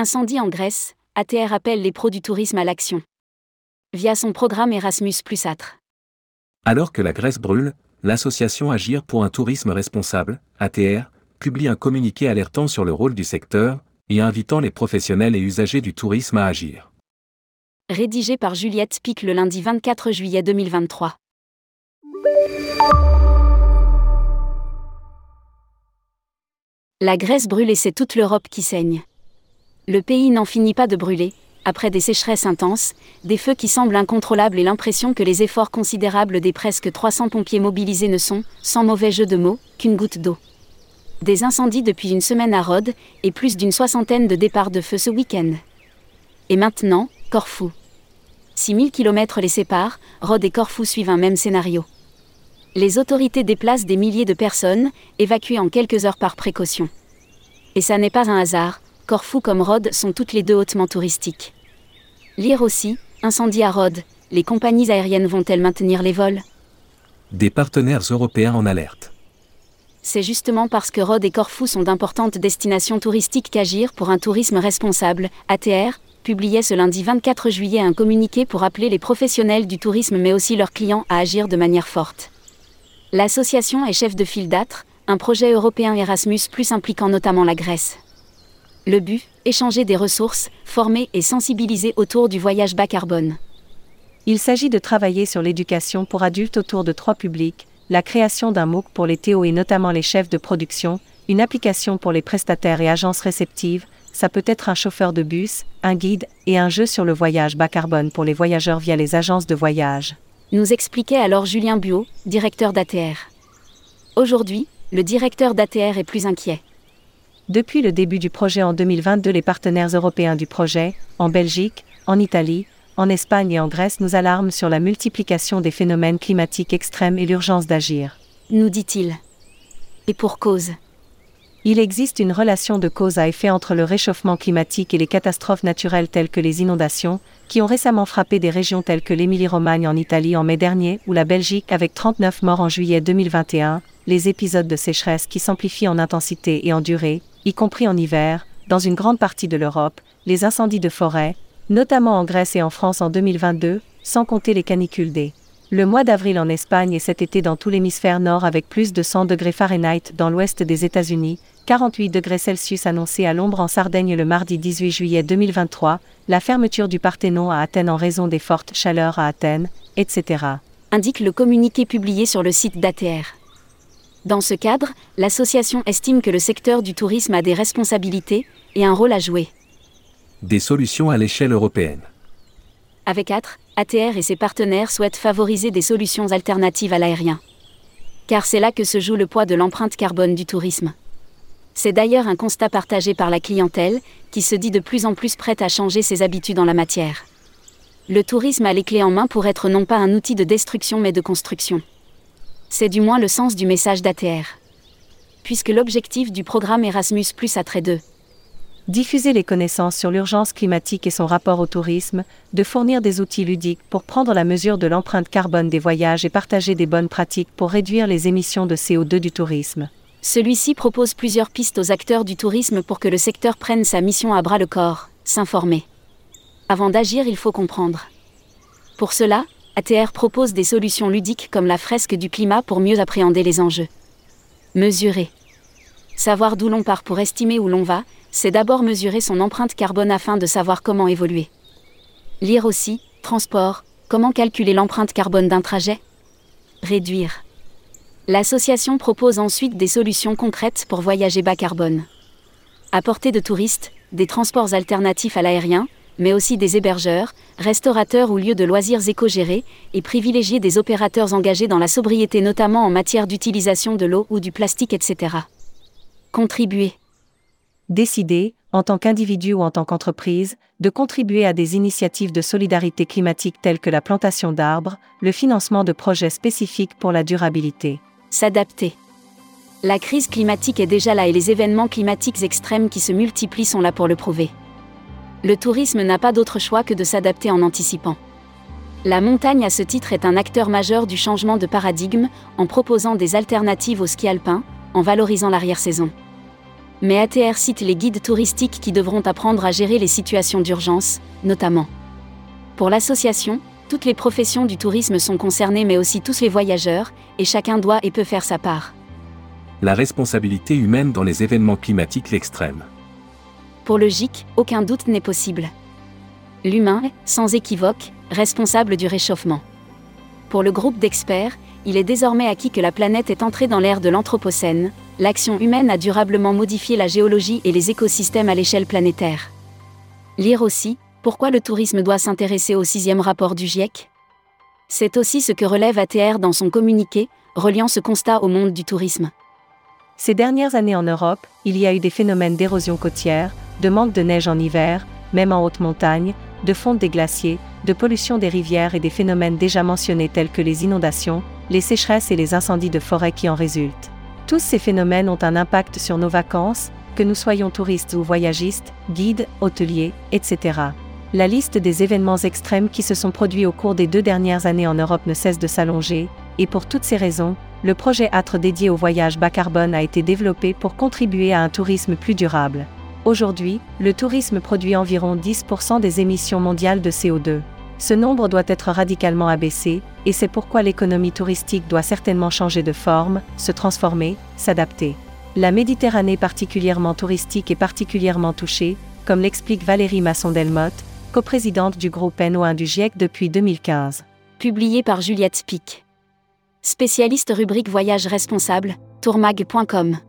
Incendie en Grèce, ATR appelle les pros du tourisme à l'action. Via son programme Erasmus Plus Atre. Alors que la Grèce brûle, l'association Agir pour un tourisme responsable, ATR, publie un communiqué alertant sur le rôle du secteur et invitant les professionnels et usagers du tourisme à agir. Rédigé par Juliette Pic le lundi 24 juillet 2023. La Grèce brûle et c'est toute l'Europe qui saigne le pays n'en finit pas de brûler, après des sécheresses intenses, des feux qui semblent incontrôlables et l'impression que les efforts considérables des presque 300 pompiers mobilisés ne sont, sans mauvais jeu de mots, qu'une goutte d'eau. Des incendies depuis une semaine à Rhodes, et plus d'une soixantaine de départs de feu ce week-end. Et maintenant, Corfou. 6000 km les séparent, Rhodes et Corfou suivent un même scénario. Les autorités déplacent des milliers de personnes, évacuées en quelques heures par précaution. Et ça n'est pas un hasard, Corfou comme Rhodes sont toutes les deux hautement touristiques. Lire aussi, incendie à Rhodes, les compagnies aériennes vont-elles maintenir les vols? Des partenaires européens en alerte. C'est justement parce que Rhodes et Corfou sont d'importantes destinations touristiques qu'Agir pour un tourisme responsable, ATR, publiait ce lundi 24 juillet un communiqué pour appeler les professionnels du tourisme mais aussi leurs clients à agir de manière forte. L'association est chef de file d'âtre, un projet européen Erasmus plus impliquant notamment la Grèce. Le but, échanger des ressources, former et sensibiliser autour du voyage bas carbone. Il s'agit de travailler sur l'éducation pour adultes autour de trois publics, la création d'un MOOC pour les Théo et notamment les chefs de production, une application pour les prestataires et agences réceptives, ça peut être un chauffeur de bus, un guide et un jeu sur le voyage bas carbone pour les voyageurs via les agences de voyage. Nous expliquait alors Julien Buot, directeur d'ATR. Aujourd'hui, le directeur d'ATR est plus inquiet. Depuis le début du projet en 2022, les partenaires européens du projet, en Belgique, en Italie, en Espagne et en Grèce nous alarment sur la multiplication des phénomènes climatiques extrêmes et l'urgence d'agir. Nous dit-il. Et pour cause. Il existe une relation de cause à effet entre le réchauffement climatique et les catastrophes naturelles telles que les inondations, qui ont récemment frappé des régions telles que l'Émilie-Romagne en Italie en mai dernier ou la Belgique avec 39 morts en juillet 2021, les épisodes de sécheresse qui s'amplifient en intensité et en durée, y compris en hiver, dans une grande partie de l'Europe, les incendies de forêt, notamment en Grèce et en France en 2022, sans compter les canicules des. Le mois d'avril en Espagne et cet été dans tout l'hémisphère nord avec plus de 100 degrés Fahrenheit dans l'ouest des États-Unis, 48 degrés Celsius annoncés à l'ombre en Sardaigne le mardi 18 juillet 2023, la fermeture du Parthénon à Athènes en raison des fortes chaleurs à Athènes, etc. Indique le communiqué publié sur le site d'ATR. Dans ce cadre, l'association estime que le secteur du tourisme a des responsabilités et un rôle à jouer. Des solutions à l'échelle européenne. Avec ATR, ATR et ses partenaires souhaitent favoriser des solutions alternatives à l'aérien. Car c'est là que se joue le poids de l'empreinte carbone du tourisme. C'est d'ailleurs un constat partagé par la clientèle, qui se dit de plus en plus prête à changer ses habitudes en la matière. Le tourisme a les clés en main pour être non pas un outil de destruction mais de construction. C'est du moins le sens du message d'ATR. Puisque l'objectif du programme Erasmus Plus a trait de diffuser les connaissances sur l'urgence climatique et son rapport au tourisme, de fournir des outils ludiques pour prendre la mesure de l'empreinte carbone des voyages et partager des bonnes pratiques pour réduire les émissions de CO2 du tourisme. Celui-ci propose plusieurs pistes aux acteurs du tourisme pour que le secteur prenne sa mission à bras le corps, s'informer. Avant d'agir, il faut comprendre. Pour cela, ATR propose des solutions ludiques comme la fresque du climat pour mieux appréhender les enjeux. Mesurer. Savoir d'où l'on part pour estimer où l'on va, c'est d'abord mesurer son empreinte carbone afin de savoir comment évoluer. Lire aussi, transport, comment calculer l'empreinte carbone d'un trajet Réduire. L'association propose ensuite des solutions concrètes pour voyager bas carbone. Apporter de touristes, des transports alternatifs à l'aérien, mais aussi des hébergeurs, restaurateurs ou lieux de loisirs éco-gérés, et privilégier des opérateurs engagés dans la sobriété notamment en matière d'utilisation de l'eau ou du plastique, etc. Contribuer. Décider, en tant qu'individu ou en tant qu'entreprise, de contribuer à des initiatives de solidarité climatique telles que la plantation d'arbres, le financement de projets spécifiques pour la durabilité. S'adapter. La crise climatique est déjà là et les événements climatiques extrêmes qui se multiplient sont là pour le prouver le tourisme n'a pas d'autre choix que de s'adapter en anticipant. La montagne à ce titre est un acteur majeur du changement de paradigme en proposant des alternatives au ski alpin, en valorisant l'arrière-saison. Mais ATR cite les guides touristiques qui devront apprendre à gérer les situations d'urgence, notamment. Pour l'association, toutes les professions du tourisme sont concernées mais aussi tous les voyageurs, et chacun doit et peut faire sa part. La responsabilité humaine dans les événements climatiques l'extrême. Pour le GIC, aucun doute n'est possible. L'humain est, sans équivoque, responsable du réchauffement. Pour le groupe d'experts, il est désormais acquis que la planète est entrée dans l'ère de l'Anthropocène, l'action humaine a durablement modifié la géologie et les écosystèmes à l'échelle planétaire. Lire aussi, pourquoi le tourisme doit s'intéresser au sixième rapport du GIEC? C'est aussi ce que relève ATR dans son communiqué, reliant ce constat au monde du tourisme. Ces dernières années en Europe, il y a eu des phénomènes d'érosion côtière, de manque de neige en hiver, même en haute montagne, de fonte des glaciers, de pollution des rivières et des phénomènes déjà mentionnés tels que les inondations, les sécheresses et les incendies de forêt qui en résultent. Tous ces phénomènes ont un impact sur nos vacances, que nous soyons touristes ou voyagistes, guides, hôteliers, etc. La liste des événements extrêmes qui se sont produits au cours des deux dernières années en Europe ne cesse de s'allonger, et pour toutes ces raisons, le projet ATRE dédié au voyage bas carbone a été développé pour contribuer à un tourisme plus durable. Aujourd'hui, le tourisme produit environ 10% des émissions mondiales de CO2. Ce nombre doit être radicalement abaissé, et c'est pourquoi l'économie touristique doit certainement changer de forme, se transformer, s'adapter. La Méditerranée particulièrement touristique est particulièrement touchée, comme l'explique Valérie Masson-Delmotte, coprésidente du groupe NO1 du GIEC depuis 2015. Publié par Juliette Pic. Spécialiste rubrique Voyage responsable, tourmag.com.